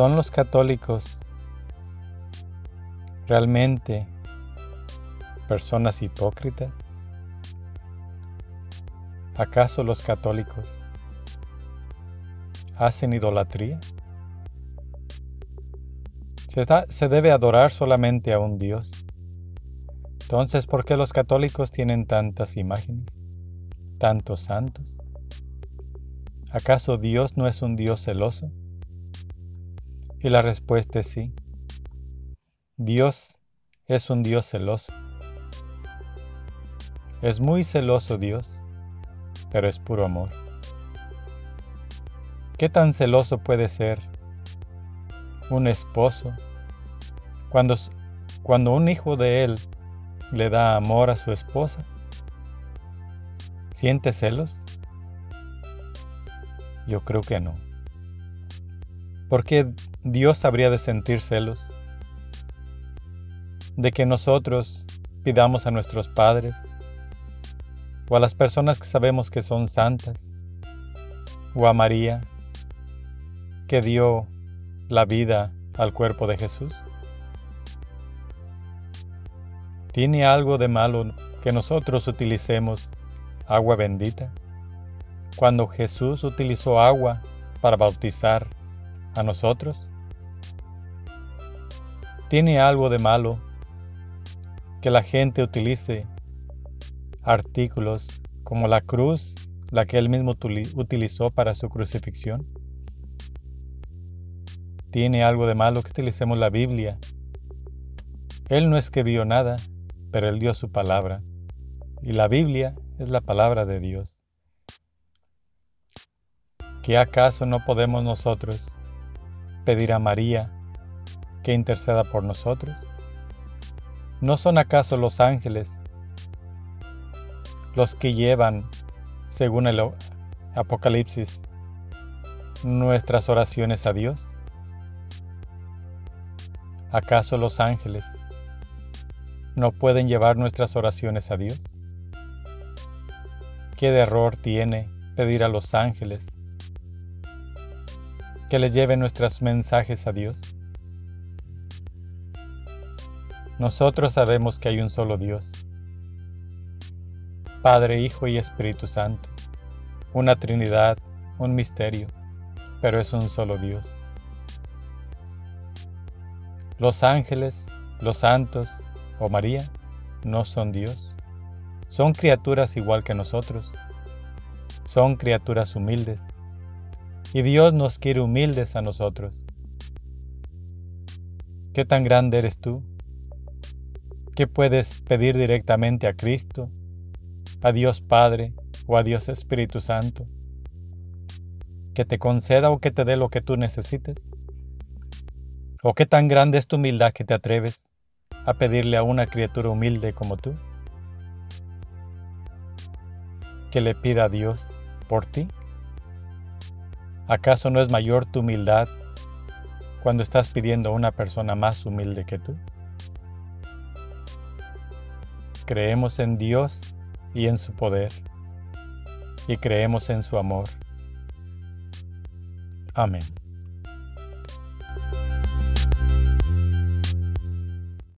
¿Son los católicos realmente personas hipócritas? ¿Acaso los católicos hacen idolatría? Se, debe adorar solamente a un Dios. Entonces, ¿por qué los católicos tienen tantas imágenes, tantos santos? ¿Acaso Dios no es un Dios celoso? Y la respuesta es sí. Dios es un Dios celoso. Es muy celoso Dios, pero es puro amor. ¿Qué tan celoso puede ser un esposo cuando, cuando un hijo de él le da amor a su esposa? ¿Siente celos? Yo creo que no. ¿Por qué Dios habría de sentir celos? De que nosotros pidamos a nuestros padres o a las personas que sabemos que son santas o a María que dio la vida al cuerpo de Jesús. ¿Tiene algo de malo que nosotros utilicemos agua bendita? Cuando Jesús utilizó agua para bautizar a nosotros? ¿Tiene algo de malo que la gente utilice artículos como la cruz, la que él mismo utilizó para su crucifixión? ¿Tiene algo de malo que utilicemos la Biblia? Él no escribió nada, pero él dio su palabra. Y la Biblia es la palabra de Dios. ¿Qué acaso no podemos nosotros pedir a María que interceda por nosotros? ¿No son acaso los ángeles los que llevan, según el Apocalipsis, nuestras oraciones a Dios? ¿Acaso los ángeles no pueden llevar nuestras oraciones a Dios? ¿Qué de error tiene pedir a los ángeles que les lleve nuestros mensajes a Dios. Nosotros sabemos que hay un solo Dios, Padre, Hijo y Espíritu Santo, una Trinidad, un misterio, pero es un solo Dios. Los ángeles, los santos o María no son Dios, son criaturas igual que nosotros, son criaturas humildes y Dios nos quiere humildes a nosotros. ¿Qué tan grande eres tú? ¿Qué puedes pedir directamente a Cristo, a Dios Padre o a Dios Espíritu Santo? ¿Que te conceda o que te dé lo que tú necesites? ¿O qué tan grande es tu humildad que te atreves a pedirle a una criatura humilde como tú? Que le pida a Dios por ti. ¿Acaso no es mayor tu humildad cuando estás pidiendo a una persona más humilde que tú? Creemos en Dios y en su poder, y creemos en su amor. Amén.